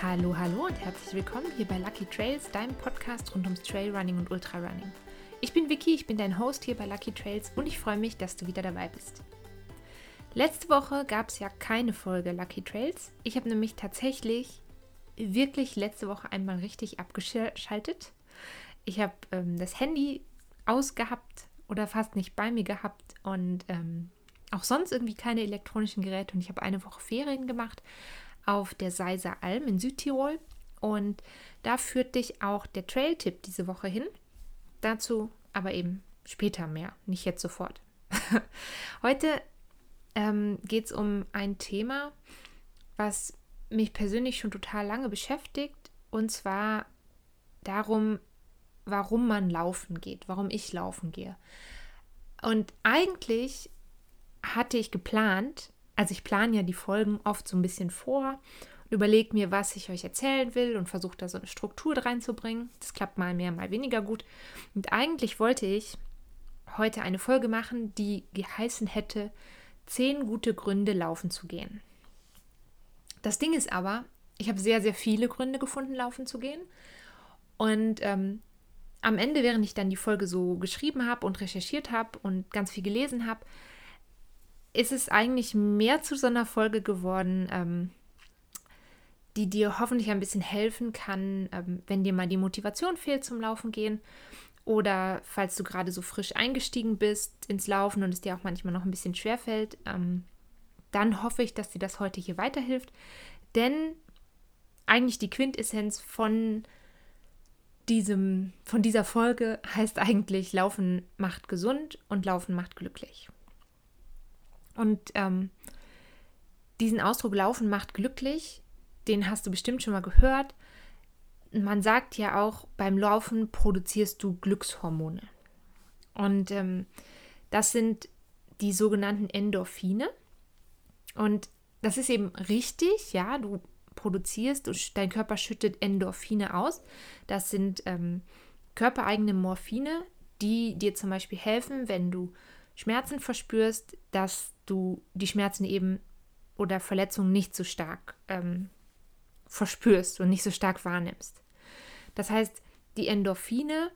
Hallo, hallo und herzlich willkommen hier bei Lucky Trails, deinem Podcast rund ums Trailrunning und Ultrarunning. Ich bin Vicky, ich bin dein Host hier bei Lucky Trails und ich freue mich, dass du wieder dabei bist. Letzte Woche gab es ja keine Folge Lucky Trails. Ich habe nämlich tatsächlich wirklich letzte Woche einmal richtig abgeschaltet. Ich habe ähm, das Handy ausgehabt oder fast nicht bei mir gehabt und ähm, auch sonst irgendwie keine elektronischen Geräte und ich habe eine Woche Ferien gemacht auf der Seiser Alm in Südtirol. Und da führt dich auch der Trail-Tipp diese Woche hin. Dazu aber eben später mehr, nicht jetzt sofort. Heute ähm, geht es um ein Thema, was mich persönlich schon total lange beschäftigt. Und zwar darum, warum man laufen geht, warum ich laufen gehe. Und eigentlich hatte ich geplant, also ich plane ja die Folgen oft so ein bisschen vor und überlege mir, was ich euch erzählen will und versuche da so eine Struktur reinzubringen. Das klappt mal mehr, mal weniger gut. Und eigentlich wollte ich heute eine Folge machen, die geheißen hätte, zehn gute Gründe laufen zu gehen. Das Ding ist aber, ich habe sehr, sehr viele Gründe gefunden, laufen zu gehen. Und ähm, am Ende, während ich dann die Folge so geschrieben habe und recherchiert habe und ganz viel gelesen habe, ist es eigentlich mehr zu so einer Folge geworden, ähm, die dir hoffentlich ein bisschen helfen kann, ähm, wenn dir mal die Motivation fehlt zum Laufen gehen oder falls du gerade so frisch eingestiegen bist ins Laufen und es dir auch manchmal noch ein bisschen schwer fällt, ähm, dann hoffe ich, dass dir das heute hier weiterhilft. Denn eigentlich die Quintessenz von diesem, von dieser Folge heißt eigentlich, Laufen macht gesund und Laufen macht glücklich. Und ähm, diesen Ausdruck Laufen macht glücklich, den hast du bestimmt schon mal gehört. Man sagt ja auch, beim Laufen produzierst du Glückshormone. Und ähm, das sind die sogenannten Endorphine. Und das ist eben richtig, ja, du produzierst dein Körper schüttet Endorphine aus. Das sind ähm, körpereigene Morphine, die dir zum Beispiel helfen, wenn du Schmerzen verspürst, dass du die Schmerzen eben oder Verletzungen nicht so stark ähm, verspürst und nicht so stark wahrnimmst. Das heißt, die Endorphine,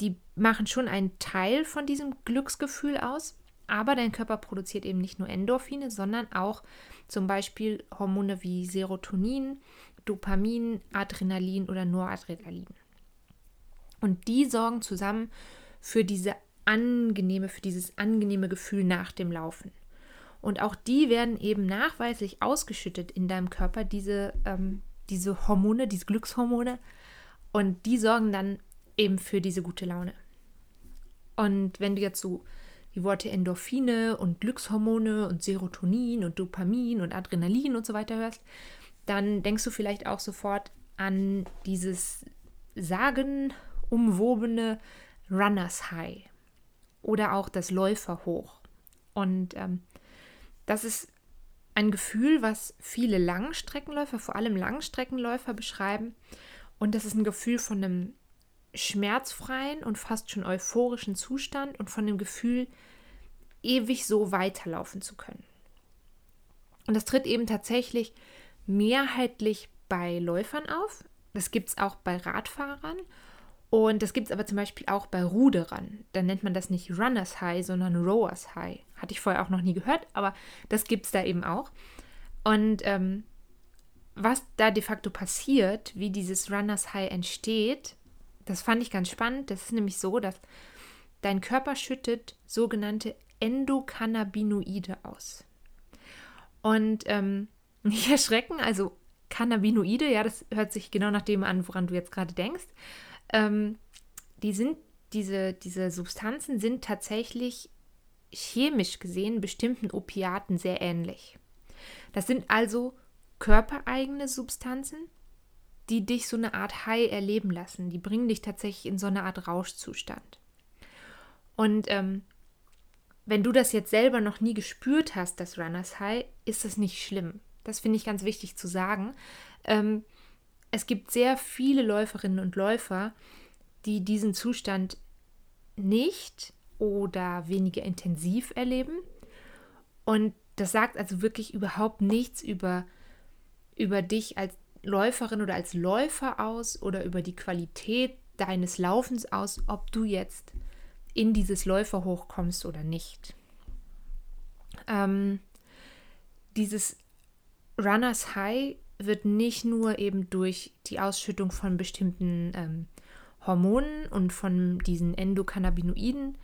die machen schon einen Teil von diesem Glücksgefühl aus, aber dein Körper produziert eben nicht nur Endorphine, sondern auch zum Beispiel Hormone wie Serotonin, Dopamin, Adrenalin oder Noradrenalin. Und die sorgen zusammen für diese angenehme, für dieses angenehme Gefühl nach dem Laufen. Und auch die werden eben nachweislich ausgeschüttet in deinem Körper, diese, ähm, diese Hormone, diese Glückshormone. Und die sorgen dann eben für diese gute Laune. Und wenn du jetzt so die Worte Endorphine und Glückshormone und Serotonin und Dopamin und Adrenalin und so weiter hörst, dann denkst du vielleicht auch sofort an dieses sagenumwobene Runners High oder auch das Läuferhoch. Und ähm, das ist ein Gefühl, was viele Langstreckenläufer, vor allem Langstreckenläufer beschreiben. Und das ist ein Gefühl von einem schmerzfreien und fast schon euphorischen Zustand und von dem Gefühl, ewig so weiterlaufen zu können. Und das tritt eben tatsächlich mehrheitlich bei Läufern auf. Das gibt es auch bei Radfahrern und das gibt es aber zum Beispiel auch bei Ruderern. Da nennt man das nicht Runners High, sondern Rowers High. Hatte ich vorher auch noch nie gehört, aber das gibt es da eben auch. Und ähm, was da de facto passiert, wie dieses Runners High entsteht, das fand ich ganz spannend. Das ist nämlich so, dass dein Körper schüttet sogenannte Endokannabinoide aus. Und ähm, nicht erschrecken, also Cannabinoide, ja, das hört sich genau nach dem an, woran du jetzt gerade denkst. Ähm, die sind, diese, diese Substanzen sind tatsächlich chemisch gesehen bestimmten Opiaten sehr ähnlich. Das sind also körpereigene Substanzen, die dich so eine Art High erleben lassen. Die bringen dich tatsächlich in so eine Art Rauschzustand. Und ähm, wenn du das jetzt selber noch nie gespürt hast, das Runners High, ist das nicht schlimm. Das finde ich ganz wichtig zu sagen. Ähm, es gibt sehr viele Läuferinnen und Läufer, die diesen Zustand nicht oder weniger intensiv erleben. Und das sagt also wirklich überhaupt nichts über, über dich als Läuferin oder als Läufer aus oder über die Qualität deines Laufens aus, ob du jetzt in dieses Läuferhoch kommst oder nicht. Ähm, dieses Runners High wird nicht nur eben durch die Ausschüttung von bestimmten ähm, Hormonen und von diesen Endokannabinoiden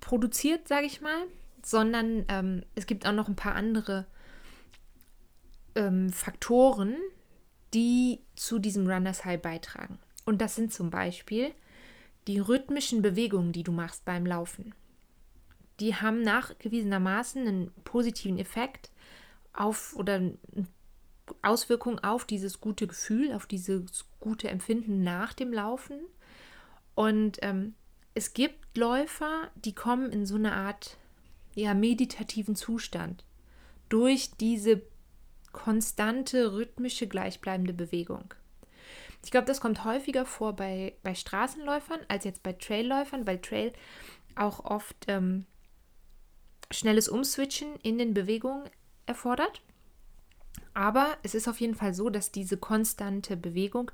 produziert, sage ich mal, sondern ähm, es gibt auch noch ein paar andere ähm, Faktoren, die zu diesem Runners High beitragen. Und das sind zum Beispiel die rhythmischen Bewegungen, die du machst beim Laufen. Die haben nachgewiesenermaßen einen positiven Effekt auf oder eine Auswirkung auf dieses gute Gefühl, auf dieses gute Empfinden nach dem Laufen. Und ähm, es gibt Läufer, die kommen in so eine Art ja, meditativen Zustand durch diese konstante, rhythmische, gleichbleibende Bewegung. Ich glaube, das kommt häufiger vor bei, bei Straßenläufern als jetzt bei Trailläufern, weil Trail auch oft ähm, schnelles Umswitchen in den Bewegungen erfordert. Aber es ist auf jeden Fall so, dass diese konstante Bewegung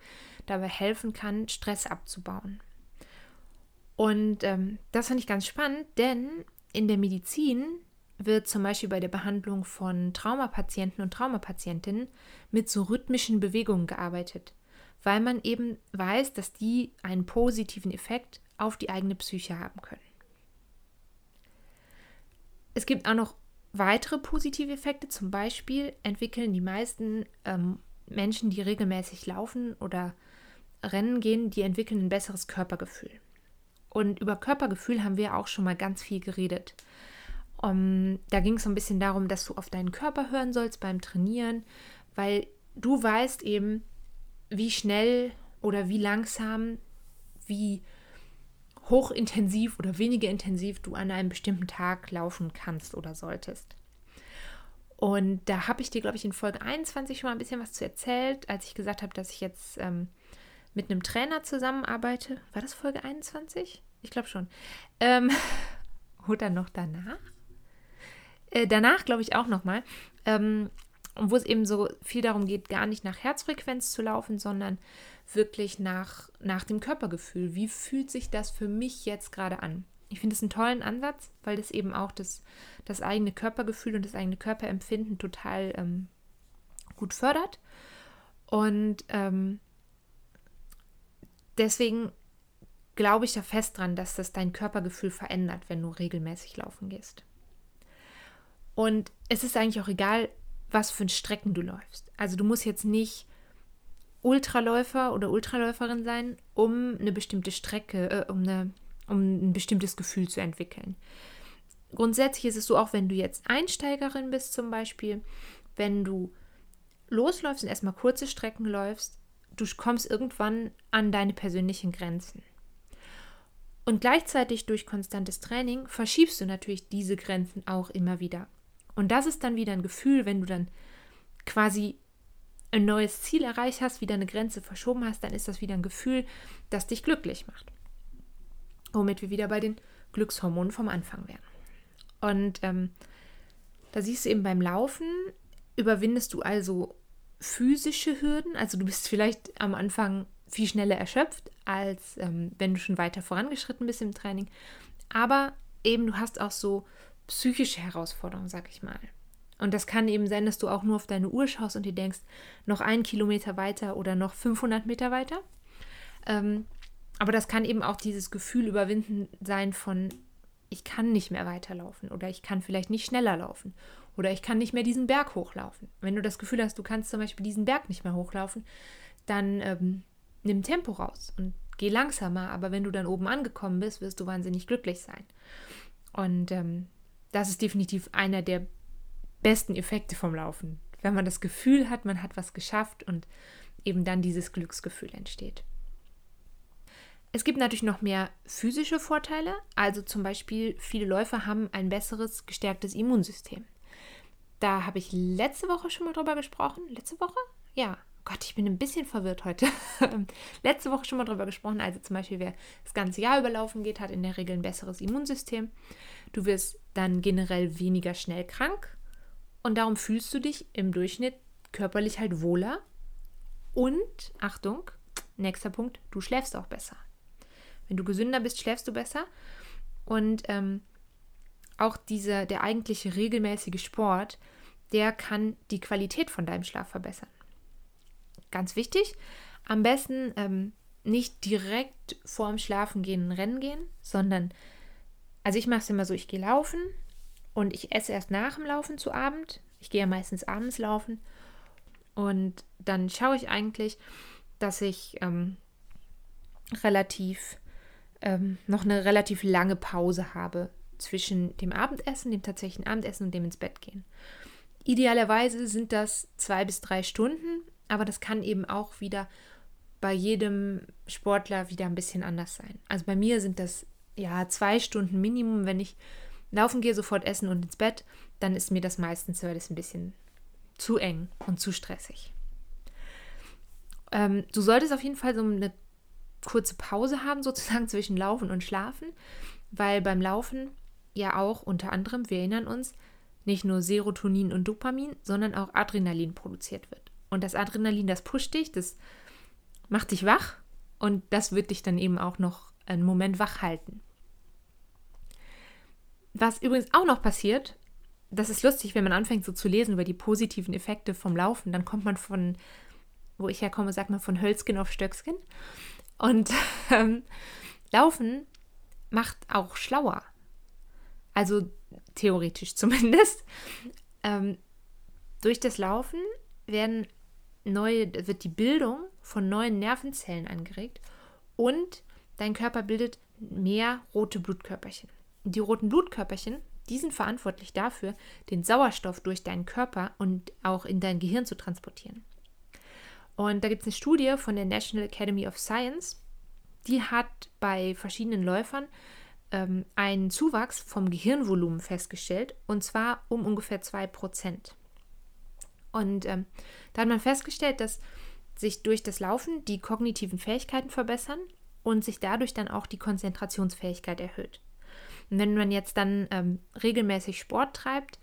dabei helfen kann, Stress abzubauen. Und ähm, das fand ich ganz spannend, denn in der Medizin wird zum Beispiel bei der Behandlung von Traumapatienten und Traumapatientinnen mit so rhythmischen Bewegungen gearbeitet, weil man eben weiß, dass die einen positiven Effekt auf die eigene Psyche haben können. Es gibt auch noch weitere positive Effekte, zum Beispiel entwickeln die meisten ähm, Menschen, die regelmäßig laufen oder Rennen gehen, die entwickeln ein besseres Körpergefühl. Und über Körpergefühl haben wir auch schon mal ganz viel geredet. Um, da ging es so ein bisschen darum, dass du auf deinen Körper hören sollst beim Trainieren, weil du weißt eben, wie schnell oder wie langsam, wie hochintensiv oder weniger intensiv du an einem bestimmten Tag laufen kannst oder solltest. Und da habe ich dir, glaube ich, in Folge 21 schon mal ein bisschen was zu erzählt, als ich gesagt habe, dass ich jetzt ähm, mit einem Trainer zusammenarbeite. War das Folge 21? Ich glaube schon. Ähm, oder noch danach? Äh, danach glaube ich auch nochmal. Ähm, wo es eben so viel darum geht, gar nicht nach Herzfrequenz zu laufen, sondern wirklich nach, nach dem Körpergefühl. Wie fühlt sich das für mich jetzt gerade an? Ich finde es einen tollen Ansatz, weil das eben auch das, das eigene Körpergefühl und das eigene Körperempfinden total ähm, gut fördert. Und ähm, deswegen glaube ich da fest dran, dass das dein Körpergefühl verändert, wenn du regelmäßig laufen gehst. Und es ist eigentlich auch egal, was für Strecken du läufst. Also du musst jetzt nicht Ultraläufer oder Ultraläuferin sein, um eine bestimmte Strecke, äh, um, eine, um ein bestimmtes Gefühl zu entwickeln. Grundsätzlich ist es so, auch wenn du jetzt Einsteigerin bist zum Beispiel, wenn du losläufst und erstmal kurze Strecken läufst, du kommst irgendwann an deine persönlichen Grenzen. Und gleichzeitig durch konstantes Training verschiebst du natürlich diese Grenzen auch immer wieder. Und das ist dann wieder ein Gefühl, wenn du dann quasi ein neues Ziel erreicht hast, wieder eine Grenze verschoben hast, dann ist das wieder ein Gefühl, das dich glücklich macht. Womit wir wieder bei den Glückshormonen vom Anfang wären. Und ähm, da siehst du eben beim Laufen, überwindest du also physische Hürden. Also du bist vielleicht am Anfang viel schneller erschöpft, als ähm, wenn du schon weiter vorangeschritten bist im Training. Aber eben du hast auch so psychische Herausforderungen, sag ich mal. Und das kann eben sein, dass du auch nur auf deine Uhr schaust und dir denkst, noch einen Kilometer weiter oder noch 500 Meter weiter. Ähm, aber das kann eben auch dieses Gefühl überwinden sein von, ich kann nicht mehr weiterlaufen oder ich kann vielleicht nicht schneller laufen oder ich kann nicht mehr diesen Berg hochlaufen. Wenn du das Gefühl hast, du kannst zum Beispiel diesen Berg nicht mehr hochlaufen, dann ähm, nimm Tempo raus und geh langsamer. Aber wenn du dann oben angekommen bist, wirst du wahnsinnig glücklich sein. Und ähm, das ist definitiv einer der besten Effekte vom Laufen. Wenn man das Gefühl hat, man hat was geschafft und eben dann dieses Glücksgefühl entsteht. Es gibt natürlich noch mehr physische Vorteile. Also zum Beispiel, viele Läufer haben ein besseres, gestärktes Immunsystem. Da habe ich letzte Woche schon mal drüber gesprochen. Letzte Woche? Ja, Gott, ich bin ein bisschen verwirrt heute. Letzte Woche schon mal drüber gesprochen. Also zum Beispiel, wer das ganze Jahr überlaufen geht, hat in der Regel ein besseres Immunsystem. Du wirst dann generell weniger schnell krank und darum fühlst du dich im Durchschnitt körperlich halt wohler Und, Achtung, nächster Punkt, du schläfst auch besser. Wenn du gesünder bist, schläfst du besser. Und ähm, auch dieser, der eigentliche regelmäßige Sport, der kann die Qualität von deinem Schlaf verbessern. Ganz wichtig, am besten ähm, nicht direkt vorm Schlafengehen Rennen gehen, sondern, also ich mache es immer so, ich gehe laufen und ich esse erst nach dem Laufen zu Abend. Ich gehe ja meistens abends laufen und dann schaue ich eigentlich, dass ich ähm, relativ ähm, noch eine relativ lange Pause habe zwischen dem Abendessen, dem tatsächlichen Abendessen und dem ins Bett gehen. Idealerweise sind das zwei bis drei Stunden, aber das kann eben auch wieder bei jedem Sportler wieder ein bisschen anders sein. Also bei mir sind das ja zwei Stunden Minimum. Wenn ich laufen gehe, sofort essen und ins Bett, dann ist mir das meistens das ein bisschen zu eng und zu stressig. Ähm, du solltest auf jeden Fall so eine kurze Pause haben, sozusagen zwischen Laufen und Schlafen, weil beim Laufen ja auch unter anderem, wir erinnern uns, nicht nur Serotonin und Dopamin, sondern auch Adrenalin produziert wird. Und das Adrenalin, das pusht dich, das macht dich wach und das wird dich dann eben auch noch einen Moment wach halten. Was übrigens auch noch passiert, das ist lustig, wenn man anfängt so zu lesen über die positiven Effekte vom Laufen, dann kommt man von, wo ich herkomme, sagt man von Hölzgen auf Stöckskin. Und ähm, Laufen macht auch schlauer. Also theoretisch zumindest. Ähm, durch das Laufen werden neue, wird die Bildung von neuen Nervenzellen angeregt und dein Körper bildet mehr rote Blutkörperchen. Die roten Blutkörperchen, die sind verantwortlich dafür, den Sauerstoff durch deinen Körper und auch in dein Gehirn zu transportieren. Und da gibt es eine Studie von der National Academy of Science, die hat bei verschiedenen Läufern ähm, einen Zuwachs vom Gehirnvolumen festgestellt, und zwar um ungefähr 2%. Und ähm, da hat man festgestellt, dass sich durch das Laufen die kognitiven Fähigkeiten verbessern und sich dadurch dann auch die Konzentrationsfähigkeit erhöht. Und wenn man jetzt dann ähm, regelmäßig Sport treibt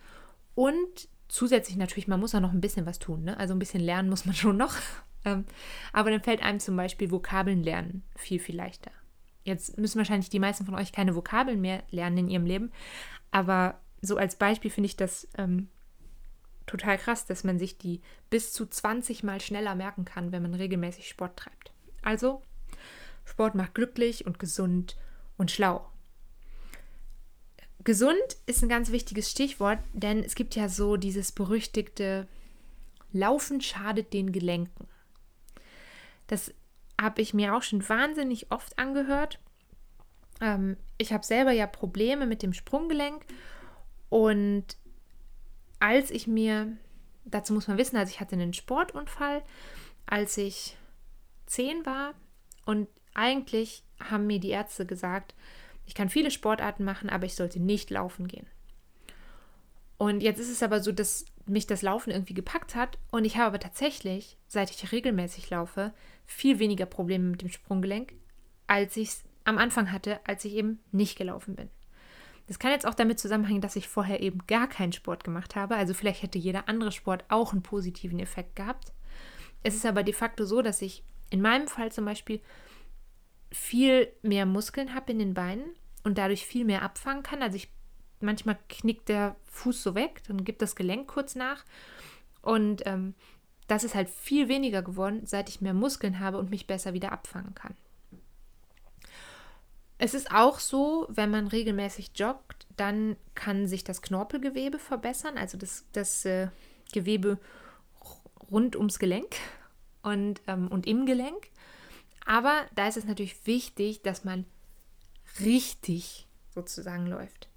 und zusätzlich natürlich, man muss auch noch ein bisschen was tun, ne? also ein bisschen lernen muss man schon noch, ähm, aber dann fällt einem zum Beispiel Vokabeln lernen viel, viel leichter. Jetzt müssen wahrscheinlich die meisten von euch keine Vokabeln mehr lernen in ihrem Leben, aber so als Beispiel finde ich das ähm, total krass, dass man sich die bis zu 20 Mal schneller merken kann, wenn man regelmäßig Sport treibt. Also, Sport macht glücklich und gesund und schlau. Gesund ist ein ganz wichtiges Stichwort, denn es gibt ja so dieses berüchtigte Laufen schadet den Gelenken. Das habe ich mir auch schon wahnsinnig oft angehört. Ähm, ich habe selber ja Probleme mit dem Sprunggelenk und als ich mir, dazu muss man wissen, also ich hatte einen Sportunfall, als ich zehn war und eigentlich haben mir die Ärzte gesagt, ich kann viele Sportarten machen, aber ich sollte nicht laufen gehen. Und jetzt ist es aber so, dass mich das Laufen irgendwie gepackt hat und ich habe aber tatsächlich, seit ich regelmäßig laufe, viel weniger Probleme mit dem Sprunggelenk, als ich es am Anfang hatte, als ich eben nicht gelaufen bin. Das kann jetzt auch damit zusammenhängen, dass ich vorher eben gar keinen Sport gemacht habe. Also vielleicht hätte jeder andere Sport auch einen positiven Effekt gehabt. Es ist aber de facto so, dass ich in meinem Fall zum Beispiel viel mehr Muskeln habe in den Beinen und dadurch viel mehr abfangen kann. Also ich manchmal knickt der Fuß so weg, dann gibt das Gelenk kurz nach. Und ähm, das ist halt viel weniger geworden, seit ich mehr Muskeln habe und mich besser wieder abfangen kann. Es ist auch so, wenn man regelmäßig joggt, dann kann sich das Knorpelgewebe verbessern, also das, das äh, Gewebe rund ums Gelenk und, ähm, und im Gelenk. Aber da ist es natürlich wichtig, dass man richtig sozusagen läuft.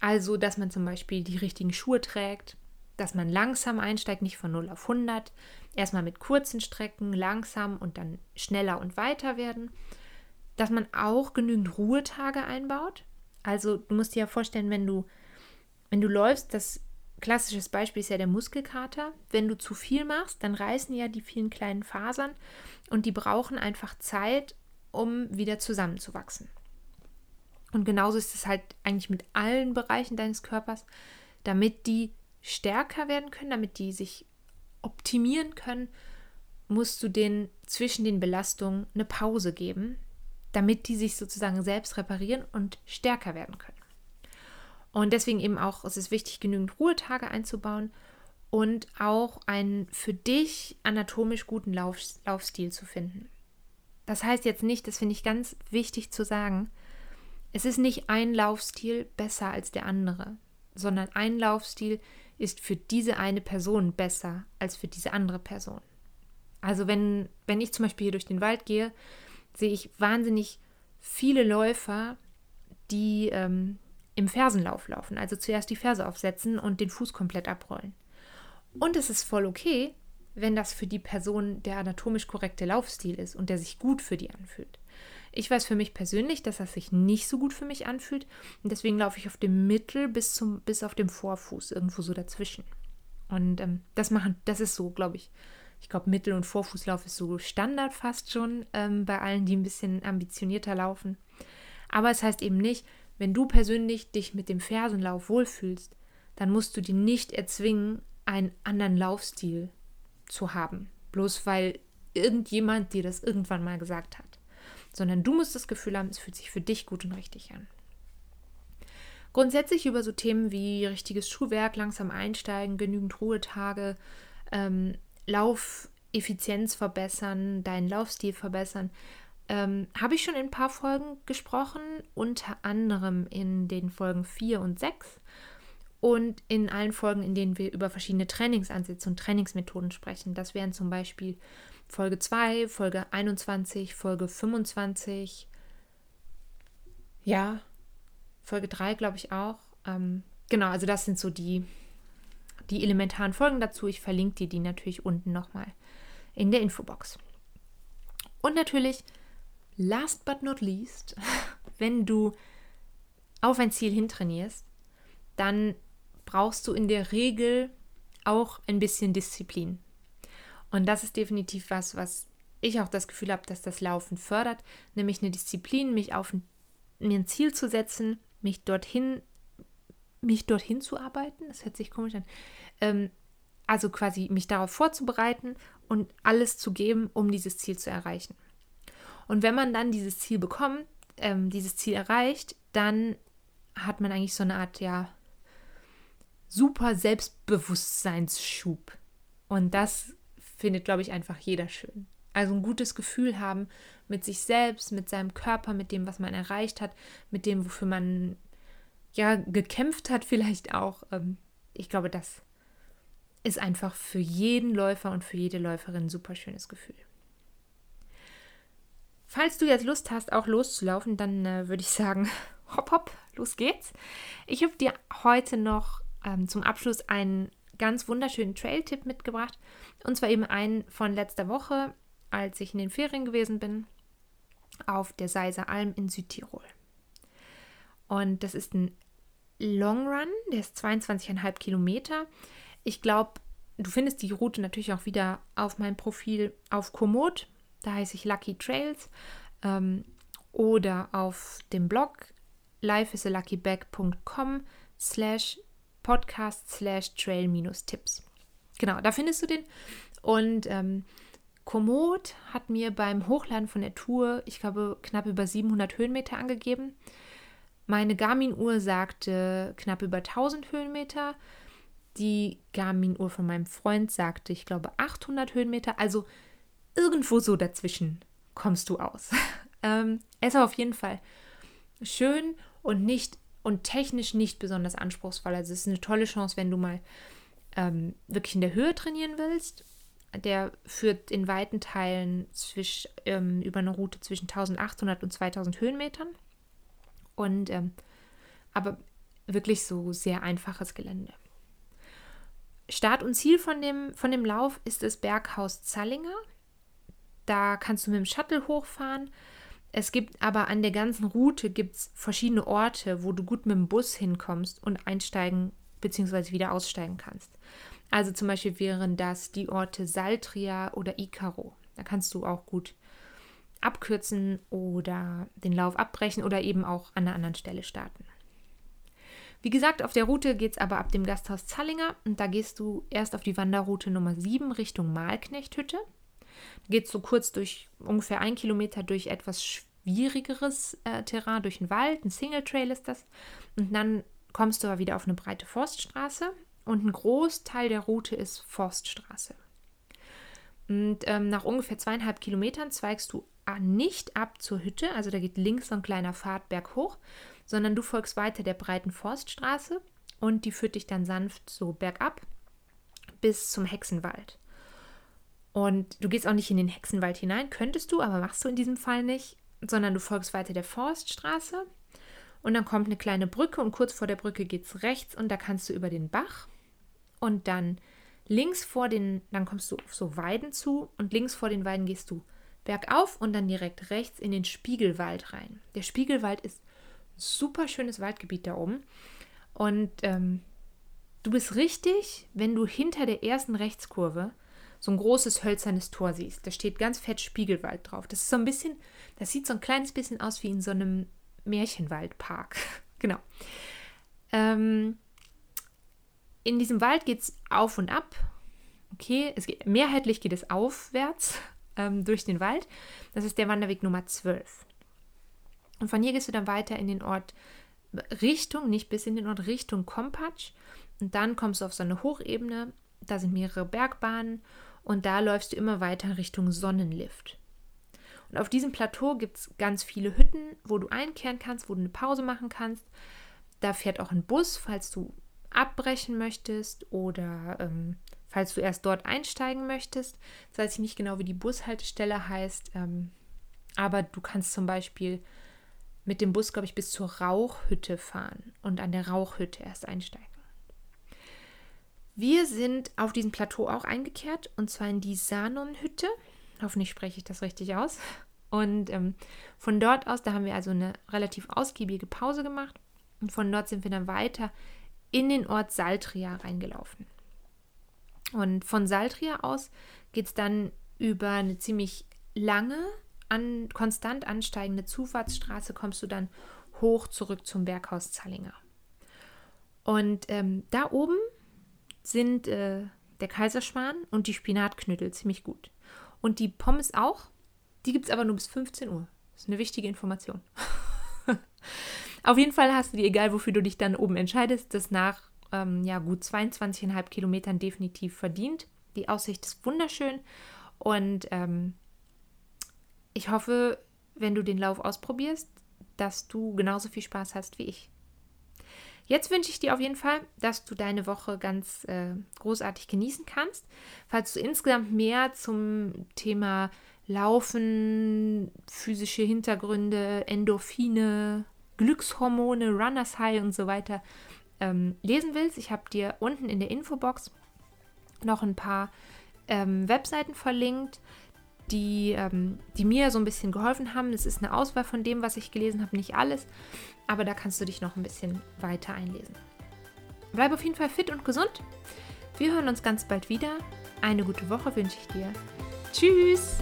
Also, dass man zum Beispiel die richtigen Schuhe trägt, dass man langsam einsteigt, nicht von 0 auf 100. Erstmal mit kurzen Strecken, langsam und dann schneller und weiter werden dass man auch genügend Ruhetage einbaut. Also du musst dir ja vorstellen, wenn du, wenn du läufst, das klassisches Beispiel ist ja der Muskelkater. Wenn du zu viel machst, dann reißen ja die vielen kleinen Fasern und die brauchen einfach Zeit, um wieder zusammenzuwachsen. Und genauso ist es halt eigentlich mit allen Bereichen deines Körpers, damit die stärker werden können, damit die sich optimieren können, musst du den zwischen den Belastungen eine Pause geben, damit die sich sozusagen selbst reparieren und stärker werden können. Und deswegen eben auch, es ist wichtig, genügend Ruhetage einzubauen und auch einen für dich anatomisch guten Lauf, Laufstil zu finden. Das heißt jetzt nicht, das finde ich ganz wichtig zu sagen, es ist nicht ein Laufstil besser als der andere, sondern ein Laufstil ist für diese eine Person besser als für diese andere Person. Also wenn, wenn ich zum Beispiel hier durch den Wald gehe, sehe ich wahnsinnig viele Läufer, die ähm, im Fersenlauf laufen. Also zuerst die Ferse aufsetzen und den Fuß komplett abrollen. Und es ist voll okay, wenn das für die Person der anatomisch korrekte Laufstil ist und der sich gut für die anfühlt. Ich weiß für mich persönlich, dass das sich nicht so gut für mich anfühlt und deswegen laufe ich auf dem Mittel bis zum bis auf dem Vorfuß irgendwo so dazwischen. Und ähm, das machen, das ist so, glaube ich. Ich glaube, Mittel- und Vorfußlauf ist so Standard fast schon ähm, bei allen, die ein bisschen ambitionierter laufen. Aber es heißt eben nicht, wenn du persönlich dich mit dem Fersenlauf wohlfühlst, dann musst du dir nicht erzwingen, einen anderen Laufstil zu haben. Bloß weil irgendjemand dir das irgendwann mal gesagt hat sondern du musst das Gefühl haben, es fühlt sich für dich gut und richtig an. Grundsätzlich über so Themen wie richtiges Schuhwerk, langsam einsteigen, genügend Ruhetage, ähm, Laufeffizienz verbessern, deinen Laufstil verbessern, ähm, habe ich schon in ein paar Folgen gesprochen, unter anderem in den Folgen 4 und 6 und in allen Folgen, in denen wir über verschiedene Trainingsansätze und Trainingsmethoden sprechen. Das wären zum Beispiel Folge 2, Folge 21, Folge 25. Ja, Folge 3 glaube ich auch. Ähm, genau, also das sind so die, die elementaren Folgen dazu. Ich verlinke dir die natürlich unten nochmal in der Infobox. Und natürlich, last but not least, wenn du auf ein Ziel hintrainierst, dann brauchst du in der Regel auch ein bisschen Disziplin. Und das ist definitiv was, was ich auch das Gefühl habe, dass das Laufen fördert, nämlich eine Disziplin, mich auf ein, mir ein Ziel zu setzen, mich dorthin, mich dorthin zu arbeiten. Das hört sich komisch an. Ähm, also quasi mich darauf vorzubereiten und alles zu geben, um dieses Ziel zu erreichen. Und wenn man dann dieses Ziel bekommt, ähm, dieses Ziel erreicht, dann hat man eigentlich so eine Art, ja, super Selbstbewusstseinsschub. Und das findet, glaube ich, einfach jeder schön. Also ein gutes Gefühl haben mit sich selbst, mit seinem Körper, mit dem, was man erreicht hat, mit dem, wofür man ja gekämpft hat, vielleicht auch. Ähm, ich glaube, das ist einfach für jeden Läufer und für jede Läuferin ein super schönes Gefühl. Falls du jetzt Lust hast, auch loszulaufen, dann äh, würde ich sagen, hopp, hopp, los geht's. Ich habe dir heute noch ähm, zum Abschluss einen ganz wunderschönen Trail-Tipp mitgebracht. Und zwar eben einen von letzter Woche, als ich in den Ferien gewesen bin, auf der Seiser Alm in Südtirol. Und das ist ein Long Run, der ist 22,5 Kilometer. Ich glaube, du findest die Route natürlich auch wieder auf meinem Profil auf Komoot. Da heiße ich Lucky Trails. Ähm, oder auf dem Blog lifeisalaluckybag.com slash podcast slash trail-tipps. Genau, da findest du den. Und ähm, Komoot hat mir beim Hochladen von der Tour, ich glaube, knapp über 700 Höhenmeter angegeben. Meine Garmin-Uhr sagte knapp über 1000 Höhenmeter. Die Garmin-Uhr von meinem Freund sagte, ich glaube, 800 Höhenmeter. Also irgendwo so dazwischen kommst du aus. ähm, es ist auf jeden Fall schön und nicht und technisch nicht besonders anspruchsvoll. Also es ist eine tolle Chance, wenn du mal ähm, wirklich in der Höhe trainieren willst. Der führt in weiten Teilen zwisch, ähm, über eine Route zwischen 1800 und 2000 Höhenmetern. Und ähm, aber wirklich so sehr einfaches Gelände. Start und Ziel von dem, von dem Lauf ist das Berghaus Zallinger. Da kannst du mit dem Shuttle hochfahren. Es gibt aber an der ganzen Route gibt's verschiedene Orte, wo du gut mit dem Bus hinkommst und einsteigen bzw. wieder aussteigen kannst. Also zum Beispiel wären das die Orte Saltria oder Icaro. Da kannst du auch gut abkürzen oder den Lauf abbrechen oder eben auch an einer anderen Stelle starten. Wie gesagt, auf der Route geht es aber ab dem Gasthaus Zallinger und da gehst du erst auf die Wanderroute Nummer 7 Richtung Malknechthütte. Geht so kurz durch ungefähr ein Kilometer durch etwas schwierigeres äh, Terrain, durch den Wald. Ein Single Trail ist das. Und dann kommst du aber wieder auf eine breite Forststraße und ein Großteil der Route ist Forststraße. Und ähm, nach ungefähr zweieinhalb Kilometern zweigst du nicht ab zur Hütte, also da geht links so ein kleiner Pfad berghoch, sondern du folgst weiter der breiten Forststraße und die führt dich dann sanft so bergab bis zum Hexenwald. Und du gehst auch nicht in den Hexenwald hinein, könntest du, aber machst du in diesem Fall nicht, sondern du folgst weiter der Forststraße und dann kommt eine kleine Brücke und kurz vor der Brücke geht es rechts und da kannst du über den Bach und dann links vor den, dann kommst du auf so Weiden zu und links vor den Weiden gehst du bergauf und dann direkt rechts in den Spiegelwald rein. Der Spiegelwald ist super schönes Waldgebiet da oben und ähm, du bist richtig, wenn du hinter der ersten Rechtskurve so ein großes hölzernes Tor siehst. Da steht ganz fett Spiegelwald drauf. Das ist so ein bisschen, das sieht so ein kleines bisschen aus wie in so einem Märchenwaldpark. genau. Ähm, in diesem Wald geht es auf und ab. Okay, es geht, mehrheitlich geht es aufwärts ähm, durch den Wald. Das ist der Wanderweg Nummer 12. Und von hier gehst du dann weiter in den Ort Richtung, nicht bis in den Ort Richtung Kompatsch. Und dann kommst du auf so eine Hochebene. Da sind mehrere Bergbahnen. Und da läufst du immer weiter Richtung Sonnenlift. Und auf diesem Plateau gibt es ganz viele Hütten, wo du einkehren kannst, wo du eine Pause machen kannst. Da fährt auch ein Bus, falls du abbrechen möchtest oder ähm, falls du erst dort einsteigen möchtest. Das weiß ich nicht genau, wie die Bushaltestelle heißt, ähm, aber du kannst zum Beispiel mit dem Bus, glaube ich, bis zur Rauchhütte fahren und an der Rauchhütte erst einsteigen. Wir sind auf diesem Plateau auch eingekehrt und zwar in die Sanon-Hütte. Hoffentlich spreche ich das richtig aus. Und ähm, von dort aus, da haben wir also eine relativ ausgiebige Pause gemacht. Und von dort sind wir dann weiter in den Ort Saltria reingelaufen. Und von Saltria aus geht es dann über eine ziemlich lange, an, konstant ansteigende Zufahrtsstraße, kommst du dann hoch zurück zum Berghaus Zallinger. Und ähm, da oben sind äh, der Kaiserschwan und die Spinatknödel ziemlich gut. Und die Pommes auch, die gibt es aber nur bis 15 Uhr. Das ist eine wichtige Information. Auf jeden Fall hast du die, egal wofür du dich dann oben entscheidest, das nach ähm, ja, gut 22,5 Kilometern definitiv verdient. Die Aussicht ist wunderschön und ähm, ich hoffe, wenn du den Lauf ausprobierst, dass du genauso viel Spaß hast wie ich. Jetzt wünsche ich dir auf jeden Fall, dass du deine Woche ganz äh, großartig genießen kannst. Falls du insgesamt mehr zum Thema Laufen, physische Hintergründe, Endorphine, Glückshormone, Runners High und so weiter ähm, lesen willst, ich habe dir unten in der Infobox noch ein paar ähm, Webseiten verlinkt, die, ähm, die mir so ein bisschen geholfen haben. Es ist eine Auswahl von dem, was ich gelesen habe, nicht alles, aber da kannst du dich noch ein bisschen weiter einlesen. Bleib auf jeden Fall fit und gesund. Wir hören uns ganz bald wieder. Eine gute Woche wünsche ich dir. Tschüss!